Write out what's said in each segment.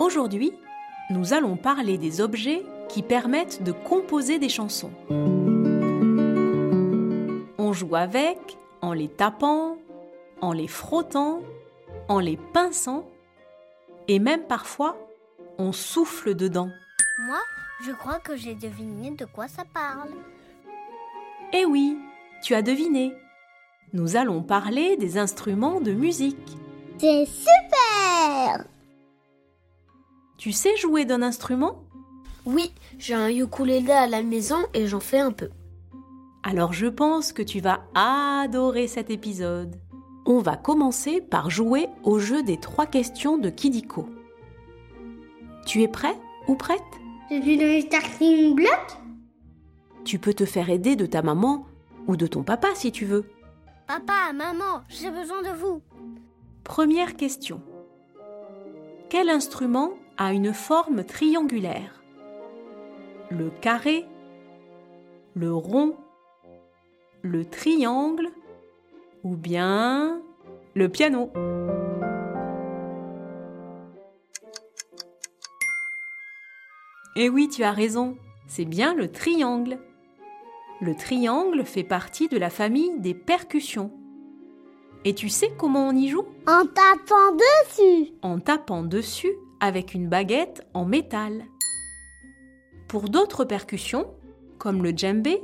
Aujourd'hui, nous allons parler des objets qui permettent de composer des chansons. On joue avec en les tapant, en les frottant, en les pinçant et même parfois on souffle dedans. Moi, je crois que j'ai deviné de quoi ça parle. Eh oui, tu as deviné. Nous allons parler des instruments de musique. C'est super Tu sais jouer d'un instrument? Oui, j'ai un ukulélé à la maison et j'en fais un peu. Alors je pense que tu vas adorer cet épisode. On va commencer par jouer au jeu des trois questions de Kidiko. Tu es prêt ou prête? Je suis dans les starting blocks Tu peux te faire aider de ta maman ou de ton papa si tu veux. Papa, maman, j'ai besoin de vous. Première question. Quel instrument a une forme triangulaire. Le carré Le rond Le triangle Ou bien le piano. Eh oui, tu as raison, c'est bien le triangle. Le triangle fait partie de la famille des percussions. Et tu sais comment on y joue? En tapant dessus. En tapant dessus avec une baguette en métal. Pour d'autres percussions, comme le djembé,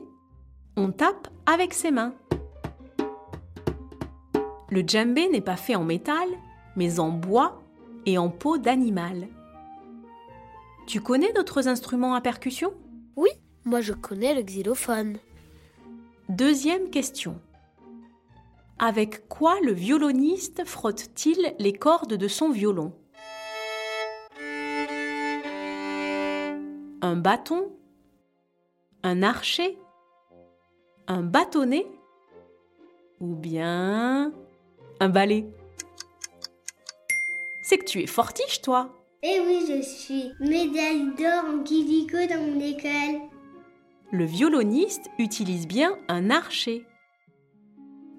on tape avec ses mains. Le djembé n'est pas fait en métal, mais en bois et en peau d'animal. Tu connais d'autres instruments à percussion? Oui, moi je connais le xylophone. Deuxième question. Avec quoi le violoniste frotte-t-il les cordes de son violon? Un bâton? Un archet Un bâtonnet? Ou bien un balai? C'est que tu es fortiche, toi Eh oui, je suis médaille d'or en Kidiko dans mon école. Le violoniste utilise bien un archet.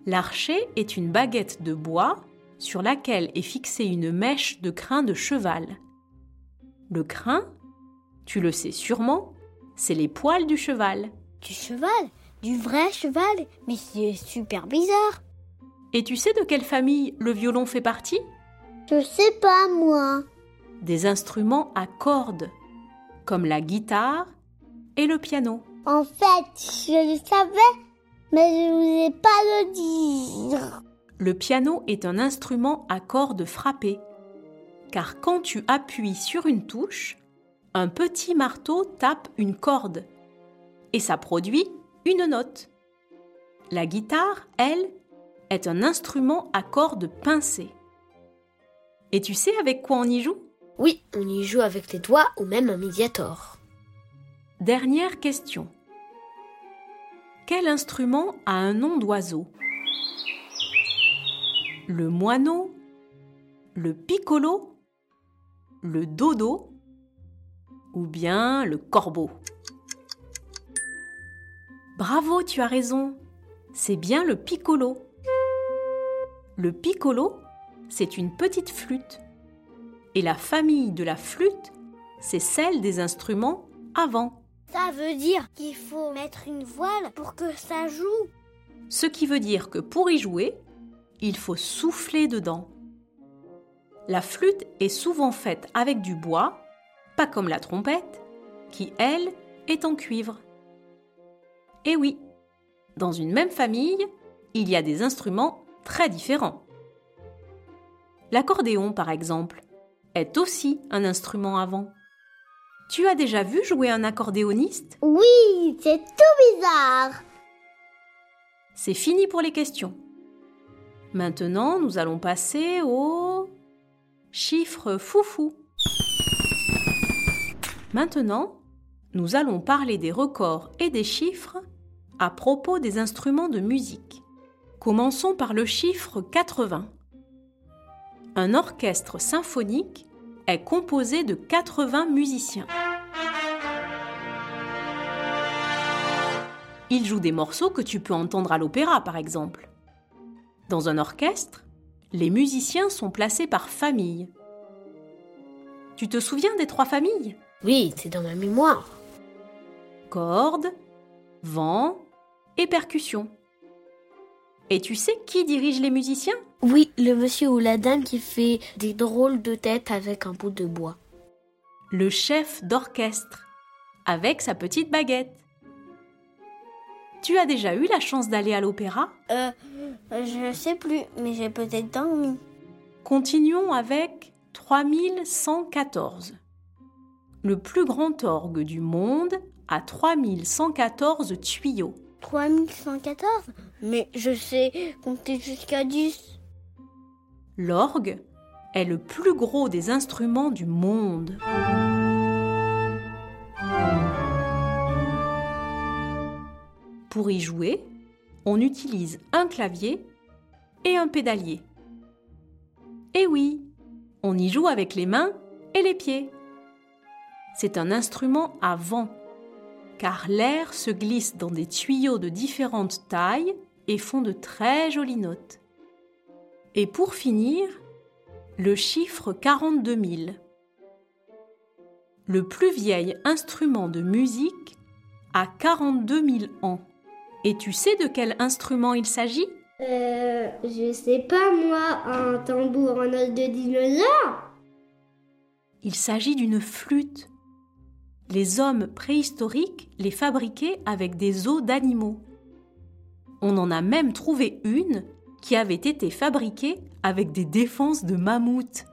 L'archet est une baguette de bois sur laquelle est fixée une mèche de crin de cheval. Le crin, tu le sais sûrement, c'est les poils du cheval. Du cheval? Du vrai cheval? Mais c'est super bizarre. Et tu sais de quelle famille le violon fait partie? Je sais pas, moi. Des instruments à cordes, comme la guitare et le piano. En fait, je le savais, mais je ne voulais pas le dire. Le piano est un instrument à cordes frappées, car quand tu appuies sur une touche, un petit marteau tape une corde, et ça produit une note. La guitare, elle, est un instrument à cordes pincées. Et tu sais avec quoi on y joue? Oui, on y joue avec les doigts ou même un médiator. Dernière question. Quel instrument a un nom d'oiseau? Le moineau Le piccolo Le dodo Ou bien le corbeau Bravo, tu as raison. C'est bien le piccolo. Le piccolo, c'est une petite flûte. Et la famille de la flûte, c'est celle des instruments avant. Ça veut dire qu'il faut mettre une voile pour que ça joue. Ce qui veut dire que pour y jouer, il faut souffler dedans. La flûte est souvent faite avec du bois, pas comme la trompette, qui, elle, est en cuivre. Et oui, dans une même famille, il y a des instruments très différents. L'accordéon, par exemple, est aussi un instrument avant. Tu as déjà vu jouer un accordéoniste? Oui, c'est tout bizarre. C'est fini pour les questions. Maintenant, nous allons passer au chiffre foufou. Maintenant, nous allons parler des records et des chiffres à propos des instruments de musique. Commençons par le chiffre 80. Un orchestre symphonique est composé de 80 musiciens. Ils jouent des morceaux que tu peux entendre à l'opéra, par exemple. Dans un orchestre, les musiciens sont placés par famille. Tu te souviens des trois familles? Oui, c'est dans ma mémoire. Cordes, vent et percussion. Et tu sais qui dirige les musiciens? Oui, le monsieur ou la dame qui fait des drôles de têtes avec un bout de bois. Le chef d'orchestre, avec sa petite baguette. Tu as déjà eu la chance d'aller à l'opéra? Euh, je sais plus, mais j'ai peut-être dormi. Continuons avec 3114. Le plus grand orgue du monde a 3114 tuyaux. 3114 Mais je sais compter jusqu'à 10. L'orgue est le plus gros des instruments du monde. Pour y jouer, on utilise un clavier et un pédalier. Et oui, on y joue avec les mains et les pieds. C'est un instrument à vent, car l'air se glisse dans des tuyaux de différentes tailles et font de très jolies notes. Et pour finir, le chiffre 42 000. Le plus vieil instrument de musique a 42 000 ans. Et tu sais de quel instrument il s'agit? Euh, je sais pas moi, un tambour en os de dinosaure Il s'agit d'une flûte. Les hommes préhistoriques les fabriquaient avec des os d'animaux. On en a même trouvé une qui avait été fabriquée avec des défenses de mammouth.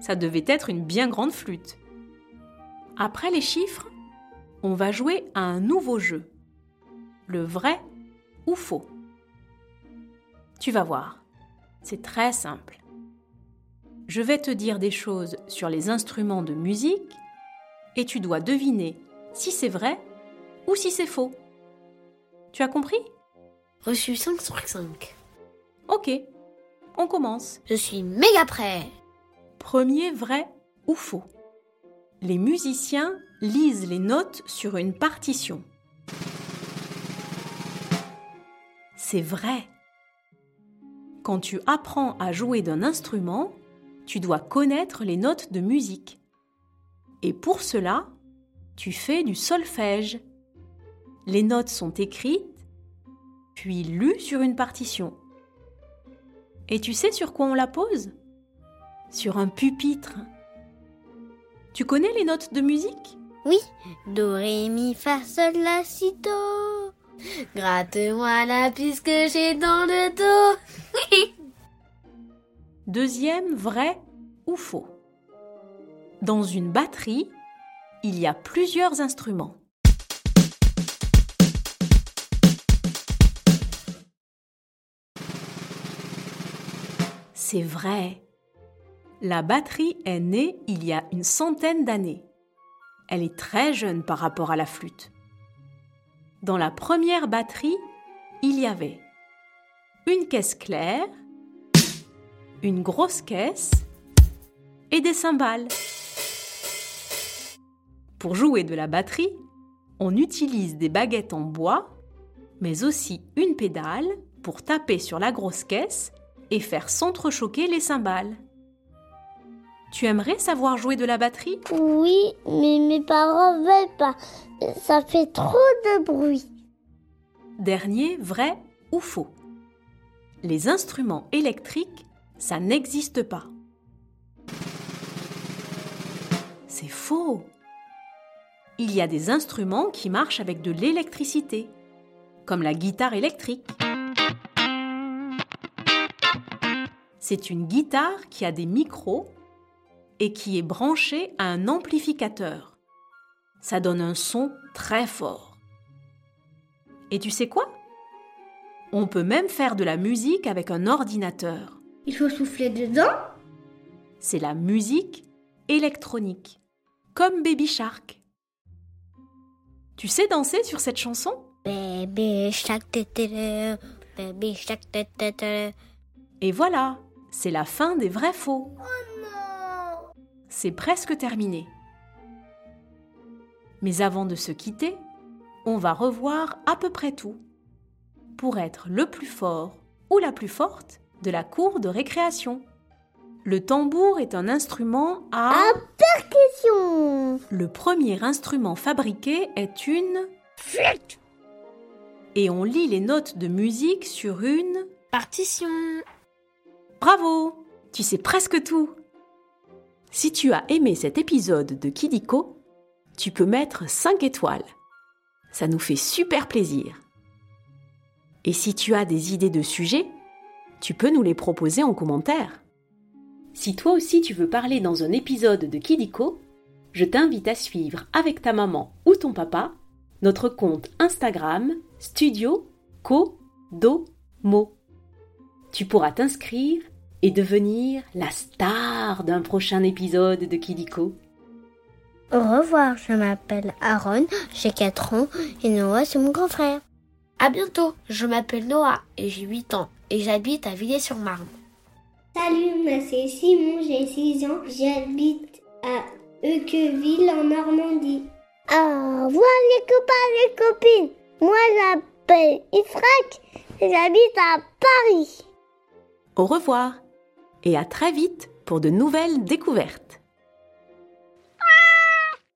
Ça devait être une bien grande flûte. Après les chiffres, on va jouer à un nouveau jeu. Le vrai ou faux. Tu vas voir, c'est très simple. Je vais te dire des choses sur les instruments de musique et tu dois deviner si c'est vrai ou si c'est faux. Tu as compris? Reçu 5 sur 5. Ok, on commence. Je suis méga prêt. Premier vrai ou faux? Les musiciens lisent les notes sur une partition. C'est vrai. Quand tu apprends à jouer d'un instrument, tu dois connaître les notes de musique. Et pour cela, tu fais du solfège. Les notes sont écrites, puis lues sur une partition. Et tu sais sur quoi on la pose? Sur un pupitre. Tu connais les notes de musique? Oui. Do, ré, mi, fa, sol, la, si, do. Gratte-moi la puce que j'ai dans le dos. Deuxième, vrai ou faux? Dans une batterie, il y a plusieurs instruments. C'est vrai. La batterie est née il y a une centaine d'années. Elle est très jeune par rapport à la flûte. Dans la première batterie, il y avait une caisse claire, une grosse caisse et des cymbales. Pour jouer de la batterie, on utilise des baguettes en bois, mais aussi une pédale pour taper sur la grosse caisse et faire s'entrechoquer les cymbales. Tu aimerais savoir jouer de la batterie? Oui, mais mes parents veulent pas. Ça fait trop de bruit. Dernier, vrai ou faux Les instruments électriques, ça n'existe pas. C'est faux. Il y a des instruments qui marchent avec de l'électricité, comme la guitare électrique. C'est une guitare qui a des micros et qui est branchée à un amplificateur. Ça donne un son très fort. Et tu sais quoi? On peut même faire de la musique avec un ordinateur. Il faut souffler dedans C'est la musique électronique, comme Baby Shark. Tu sais danser sur cette chanson? Et voilà, c'est la fin des vrais faux. C'est presque terminé. Mais avant de se quitter, on va revoir à peu près tout pour être le plus fort ou la plus forte de la cour de récréation. Le tambour est un instrument à... À percussion. Le premier instrument fabriqué est une... Flûte. Et on lit les notes de musique sur une... Partition. Bravo Tu sais presque tout Si tu as aimé cet épisode de Kidiko, tu peux mettre 5 étoiles. Ça nous fait super plaisir. Et si tu as des idées de sujets, tu peux nous les proposer en commentaire. Si toi aussi tu veux parler dans un épisode de Kidiko, je t'invite à suivre avec ta maman ou ton papa notre compte Instagram Studio Co Do Mo. Tu pourras t'inscrire et devenir la star d'un prochain épisode de Kidiko. Au revoir, je m'appelle Aaron, j'ai 4 ans et Noah c'est mon grand frère. À bientôt, je m'appelle Noah et j'ai 8 ans et j'habite à Villiers-sur-Marne. Salut, moi c'est Simon, j'ai 6 ans. J'habite à Euqueville en Normandie. Au revoir les copains, les copines. Moi j'appelle Ifrak et j'habite à Paris. Au revoir et à très vite pour de nouvelles découvertes.